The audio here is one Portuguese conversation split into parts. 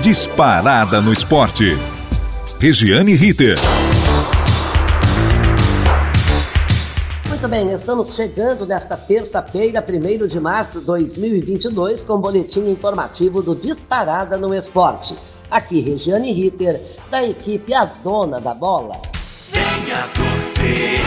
Disparada no esporte. Regiane Ritter. Muito bem, estamos chegando nesta terça-feira, 1 de março de 2022, com o boletim informativo do Disparada no Esporte. Aqui, Regiane Ritter, da equipe A Dona da Bola. Venha torcer,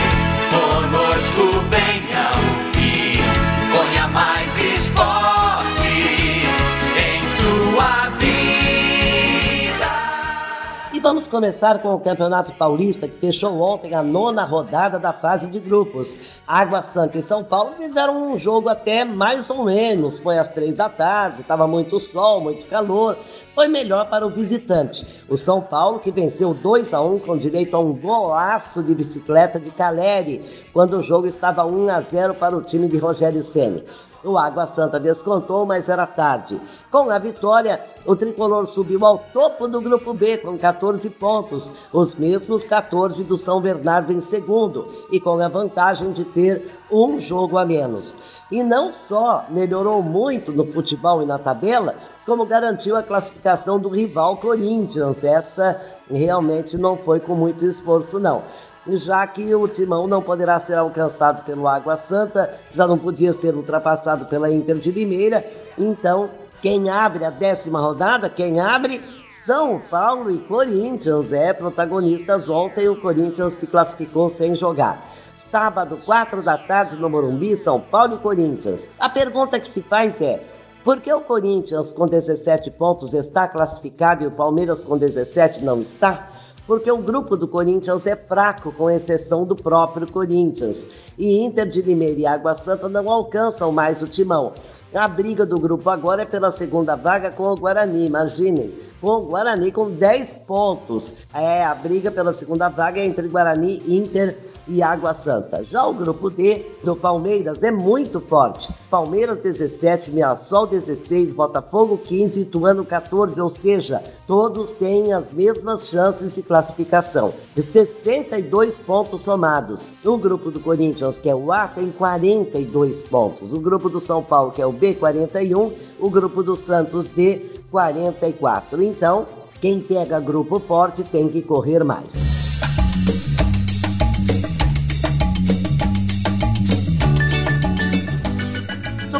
vamos começar com o Campeonato Paulista, que fechou ontem a nona rodada da fase de grupos. Água Santa e São Paulo fizeram um jogo até mais ou menos. Foi às três da tarde, estava muito sol, muito calor. Foi melhor para o visitante. O São Paulo, que venceu 2 a 1 com direito a um golaço de bicicleta de Caleri, quando o jogo estava 1 a 0 para o time de Rogério Ceni. O Água Santa descontou, mas era tarde. Com a vitória, o tricolor subiu ao topo do grupo B com 14 pontos, os mesmos 14 do São Bernardo em segundo, e com a vantagem de ter um jogo a menos. E não só melhorou muito no futebol e na tabela, como garantiu a classificação do rival Corinthians. Essa realmente não foi com muito esforço, não já que o Timão não poderá ser alcançado pelo Água Santa, já não podia ser ultrapassado pela Inter de Limeira, então quem abre a décima rodada, quem abre São Paulo e Corinthians, é protagonistas ontem, o Corinthians se classificou sem jogar. Sábado, quatro da tarde no Morumbi, São Paulo e Corinthians. A pergunta que se faz é, por que o Corinthians com 17 pontos está classificado e o Palmeiras com 17 não está? porque o grupo do Corinthians é fraco, com exceção do próprio Corinthians. E Inter de Limeira e Água Santa não alcançam mais o timão. A briga do grupo agora é pela segunda vaga com o Guarani, imaginem. Com o Guarani com 10 pontos. É, a briga pela segunda vaga é entre Guarani, Inter e Água Santa. Já o grupo D do Palmeiras é muito forte. Palmeiras 17, Mirassol 16, Botafogo 15, Ituano 14, ou seja, todos têm as mesmas chances de classificação. De 62 pontos somados. O grupo do Corinthians, que é o A, tem 42 pontos. O grupo do São Paulo, que é o B 41, o grupo do Santos D 44. Então, quem pega grupo forte tem que correr mais.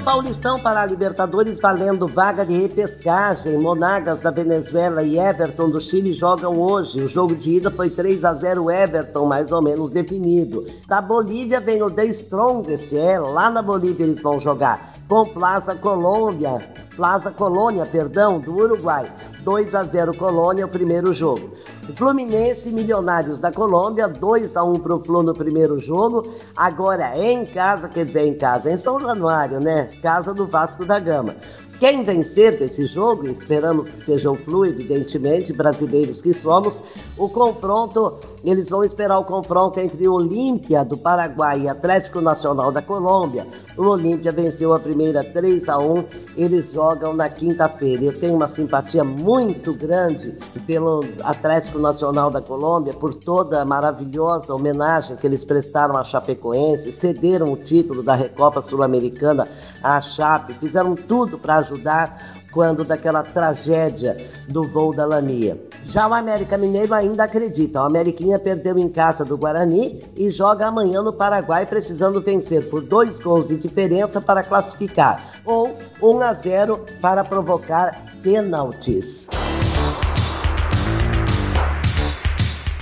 Paulistão para a Libertadores valendo vaga de repescagem. Monagas da Venezuela e Everton do Chile jogam hoje. O jogo de ida foi 3 a 0 Everton, mais ou menos definido. Da Bolívia vem o The Strongest, é, lá na Bolívia eles vão jogar. Com Plaza Colômbia, Plaza Colônia, perdão, do Uruguai. 2 a 0 Colônia, o primeiro jogo. Fluminense Milionários da Colômbia, 2 a 1 para o Flu no primeiro jogo. Agora em casa, quer dizer, em casa, em São Januário, né? Casa do Vasco da Gama. Quem vencer desse jogo, e esperamos que seja o Flu, evidentemente, brasileiros que somos, o confronto, eles vão esperar o confronto entre Olímpia do Paraguai e Atlético Nacional da Colômbia. O Olímpia venceu a primeira 3 a 1 eles jogam na quinta-feira. Eu tenho uma simpatia muito grande pelo Atlético Nacional da Colômbia, por toda a maravilhosa homenagem que eles prestaram à Chapecoense, cederam o título da Recopa Sul-Americana à Chape, fizeram tudo para ajudar quando daquela tragédia do voo da Lamia. Já o América Mineiro ainda acredita. O Ameriquinha perdeu em casa do Guarani e joga amanhã no Paraguai, precisando vencer por dois gols de diferença para classificar, ou 1 a 0 para provocar pênaltis.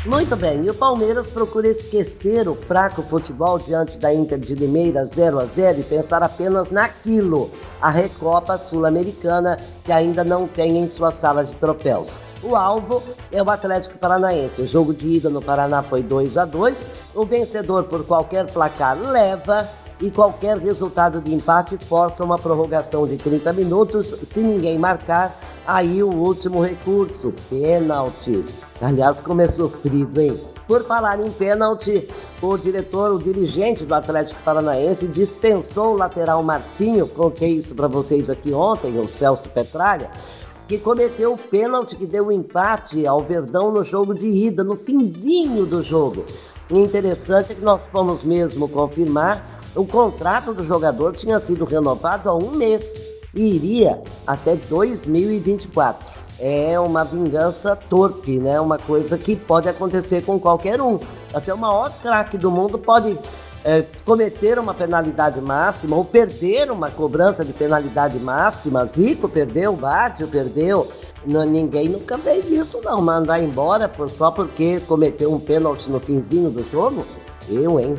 Muito bem, e o Palmeiras procura esquecer o fraco futebol diante da Inter de Limeira 0 a 0 e pensar apenas naquilo, a Recopa Sul-Americana, que ainda não tem em sua sala de troféus. O alvo é o Atlético Paranaense. O jogo de ida no Paraná foi 2 a 2. O vencedor por qualquer placar leva e qualquer resultado de empate força uma prorrogação de 30 minutos. Se ninguém marcar, aí o último recurso, pênaltis. Aliás, como é sofrido, hein? Por falar em pênalti, o diretor, o dirigente do Atlético Paranaense dispensou o lateral Marcinho, contei isso para vocês aqui ontem, o Celso Petralha, que cometeu o pênalti que deu o empate ao Verdão no jogo de ida, no finzinho do jogo. E interessante é que nós fomos mesmo confirmar, o contrato do jogador tinha sido renovado há um mês e iria até 2024. é uma vingança torpe, né? Uma coisa que pode acontecer com qualquer um. Até o maior craque do mundo pode é, cometer uma penalidade máxima ou perder uma cobrança de penalidade máxima. Zico perdeu, Bátio perdeu. Não, ninguém nunca fez isso, não. Mandar embora só porque cometeu um pênalti no finzinho do jogo? Eu, hein?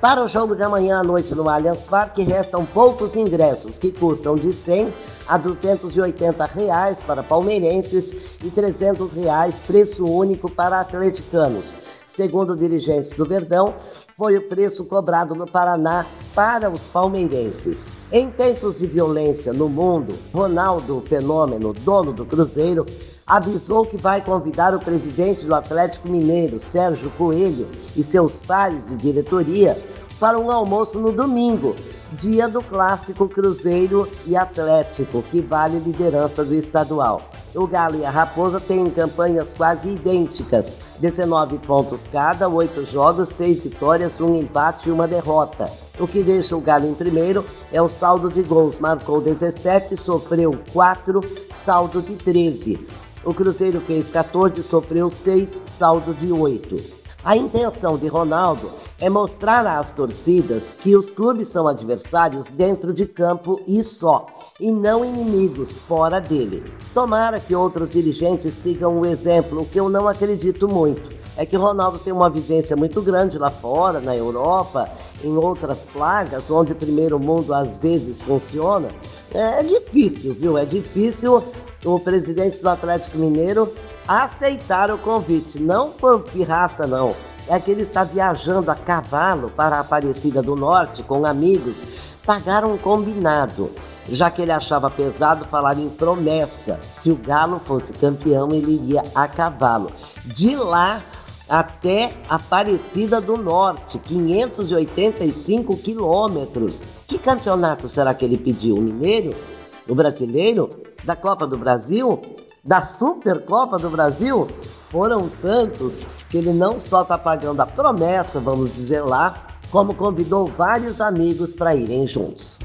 Para o jogo de amanhã à noite no Allianz Parque, restam poucos ingressos, que custam de 100 a 280 reais para palmeirenses e 300 reais preço único para atleticanos. Segundo dirigentes do Verdão, foi o preço cobrado no Paraná para os palmeirenses. Em tempos de violência no mundo, Ronaldo Fenômeno, dono do Cruzeiro, avisou que vai convidar o presidente do Atlético Mineiro, Sérgio Coelho, e seus pares de diretoria para um almoço no domingo, dia do clássico Cruzeiro e Atlético, que vale liderança do estadual. O Galo e a Raposa têm campanhas quase idênticas: 19 pontos cada, 8 jogos, 6 vitórias, um empate e uma derrota. O que deixa o Galo em primeiro é o saldo de gols: marcou 17, sofreu 4, saldo de 13. O Cruzeiro fez 14, sofreu 6, saldo de 8. A intenção de Ronaldo é mostrar às torcidas que os clubes são adversários dentro de campo e só, e não inimigos fora dele. Tomara que outros dirigentes sigam o exemplo, o que eu não acredito muito. É que Ronaldo tem uma vivência muito grande lá fora, na Europa, em outras plagas, onde o primeiro mundo às vezes funciona. É difícil, viu? É difícil o presidente do Atlético Mineiro aceitar o convite, não por pirraça não. É que ele está viajando a cavalo para a Aparecida do Norte com amigos, pagaram um combinado, já que ele achava pesado falar em promessa. Se o Galo fosse campeão, ele iria a cavalo. De lá até Aparecida do Norte, 585 quilômetros. Que campeonato será que ele pediu? Mineiro? O brasileiro? da Copa do Brasil, da Supercopa do Brasil, foram tantos que ele não só está pagando a promessa, vamos dizer lá, como convidou vários amigos para irem juntos.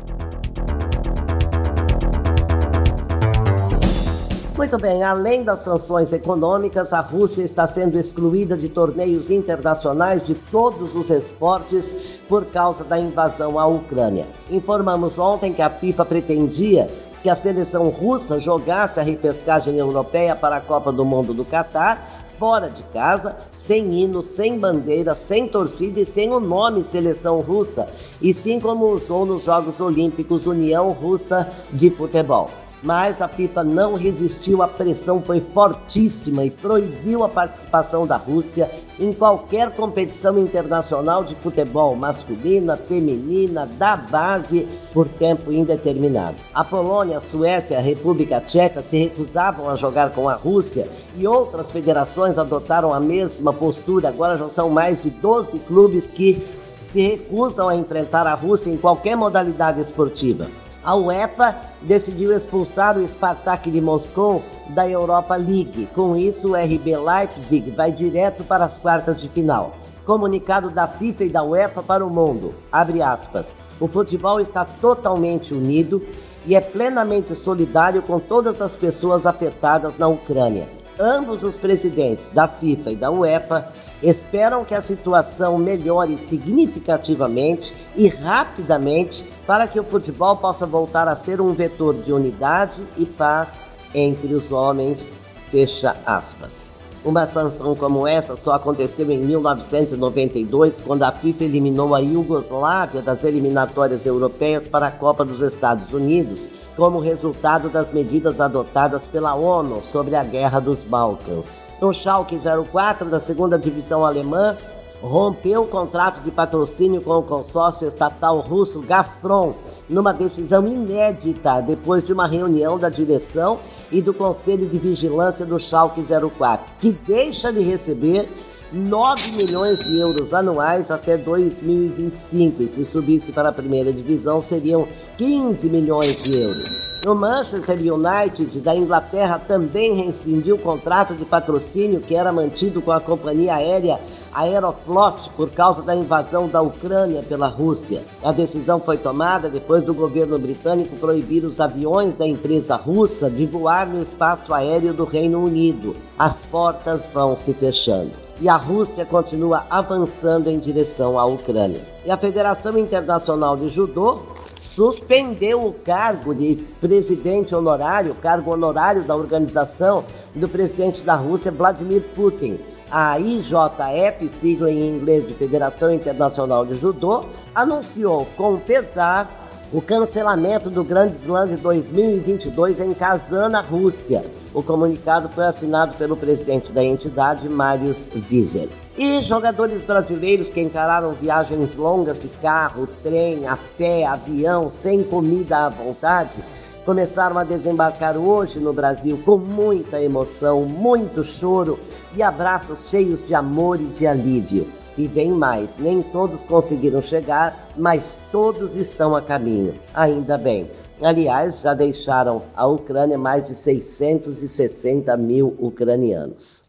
Muito bem, além das sanções econômicas, a Rússia está sendo excluída de torneios internacionais de todos os esportes por causa da invasão à Ucrânia. Informamos ontem que a FIFA pretendia que a seleção russa jogasse a repescagem europeia para a Copa do Mundo do Catar fora de casa, sem hino, sem bandeira, sem torcida e sem o nome seleção russa, e sim como usou nos Jogos Olímpicos União Russa de Futebol mas a FIFA não resistiu à pressão, foi fortíssima e proibiu a participação da Rússia em qualquer competição internacional de futebol masculina, feminina, da base, por tempo indeterminado. A Polônia, a Suécia e a República Tcheca se recusavam a jogar com a Rússia e outras federações adotaram a mesma postura. Agora já são mais de 12 clubes que se recusam a enfrentar a Rússia em qualquer modalidade esportiva a UEFA decidiu expulsar o Spartak de Moscou da Europa League. Com isso, o RB Leipzig vai direto para as quartas de final. Comunicado da FIFA e da UEFA para o mundo. Abre aspas. O futebol está totalmente unido e é plenamente solidário com todas as pessoas afetadas na Ucrânia. Ambos os presidentes da FIFA e da UEFA esperam que a situação melhore significativamente e rapidamente para que o futebol possa voltar a ser um vetor de unidade e paz entre os homens. Fecha aspas. Uma sanção como essa só aconteceu em 1992, quando a FIFA eliminou a Iugoslávia das eliminatórias europeias para a Copa dos Estados Unidos, como resultado das medidas adotadas pela ONU sobre a Guerra dos Balcãs. O Schalke 04 da segunda divisão alemã rompeu o contrato de patrocínio com o consórcio estatal russo Gazprom numa decisão inédita depois de uma reunião da direção e do Conselho de Vigilância do Schalke 04, que deixa de receber 9 milhões de euros anuais até 2025. E se subisse para a primeira divisão, seriam 15 milhões de euros. O Manchester United da Inglaterra também rescindiu o contrato de patrocínio que era mantido com a companhia aérea Aeroflot por causa da invasão da Ucrânia pela Rússia. A decisão foi tomada depois do governo britânico proibir os aviões da empresa russa de voar no espaço aéreo do Reino Unido. As portas vão se fechando e a Rússia continua avançando em direção à Ucrânia. E a Federação Internacional de Judô suspendeu o cargo de presidente honorário, cargo honorário da organização do presidente da Rússia, Vladimir Putin a IJF, sigla em inglês de Federação Internacional de Judô, anunciou com pesar o cancelamento do Grande Slam de 2022 em Kazan, na Rússia. O comunicado foi assinado pelo presidente da entidade, Marius Wieser. E jogadores brasileiros que encararam viagens longas de carro, trem, a pé, avião, sem comida à vontade, começaram a desembarcar hoje no Brasil com muita emoção, muito choro e abraços cheios de amor e de alívio. E vem mais, nem todos conseguiram chegar, mas todos estão a caminho, ainda bem. Aliás, já deixaram a Ucrânia mais de 660 mil ucranianos.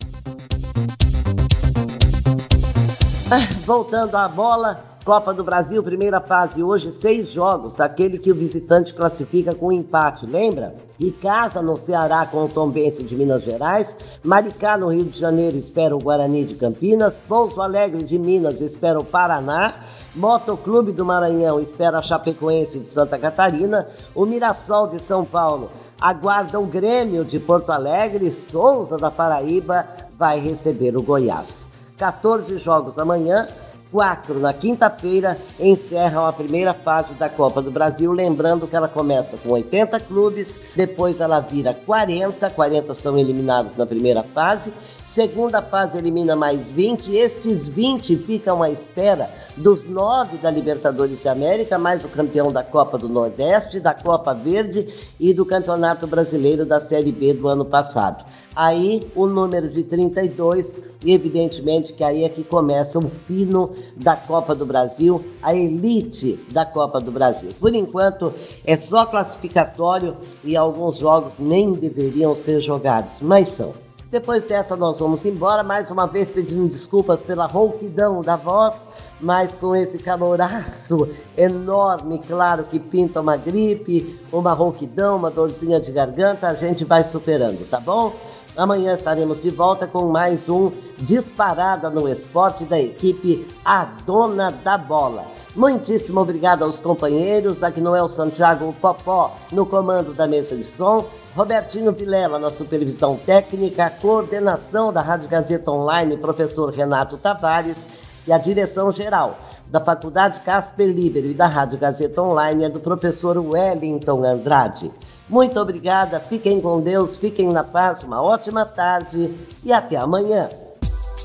Ah, voltando à bola, Copa do Brasil, primeira fase, hoje seis jogos, aquele que o visitante classifica com empate, lembra? E casa no Ceará com o Tombense de Minas Gerais, Maricá no Rio de Janeiro espera o Guarani de Campinas, Pouso Alegre de Minas espera o Paraná, Motoclube do Maranhão espera a Chapecoense de Santa Catarina, o Mirassol de São Paulo aguarda o Grêmio de Porto Alegre, Souza da Paraíba vai receber o Goiás. 14 jogos amanhã, quatro na quinta-feira encerram a primeira fase da Copa do Brasil. Lembrando que ela começa com 80 clubes, depois ela vira 40, 40 são eliminados na primeira fase. Segunda fase elimina mais 20, estes 20 ficam à espera dos nove da Libertadores de América, mais o campeão da Copa do Nordeste, da Copa Verde e do Campeonato Brasileiro da Série B do ano passado. Aí o número de 32, e evidentemente que aí é que começa o fino da Copa do Brasil, a elite da Copa do Brasil. Por enquanto é só classificatório e alguns jogos nem deveriam ser jogados, mas são. Depois dessa nós vamos embora, mais uma vez pedindo desculpas pela rouquidão da voz, mas com esse caloraço enorme, claro que pinta uma gripe, uma rouquidão, uma dorzinha de garganta, a gente vai superando, tá bom? Amanhã estaremos de volta com mais um Disparada no Esporte da equipe A Dona da Bola. Muitíssimo obrigado aos companheiros, aqui Noel Santiago Popó no comando da mesa de som, Robertinho Vilela na supervisão técnica, coordenação da Rádio Gazeta Online, professor Renato Tavares e a direção geral da Faculdade Casper Libero e da Rádio Gazeta Online é do professor Wellington Andrade. Muito obrigada, fiquem com Deus, fiquem na paz, uma ótima tarde e até amanhã.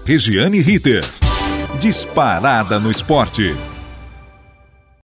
Regiane Ritter. Disparada no esporte.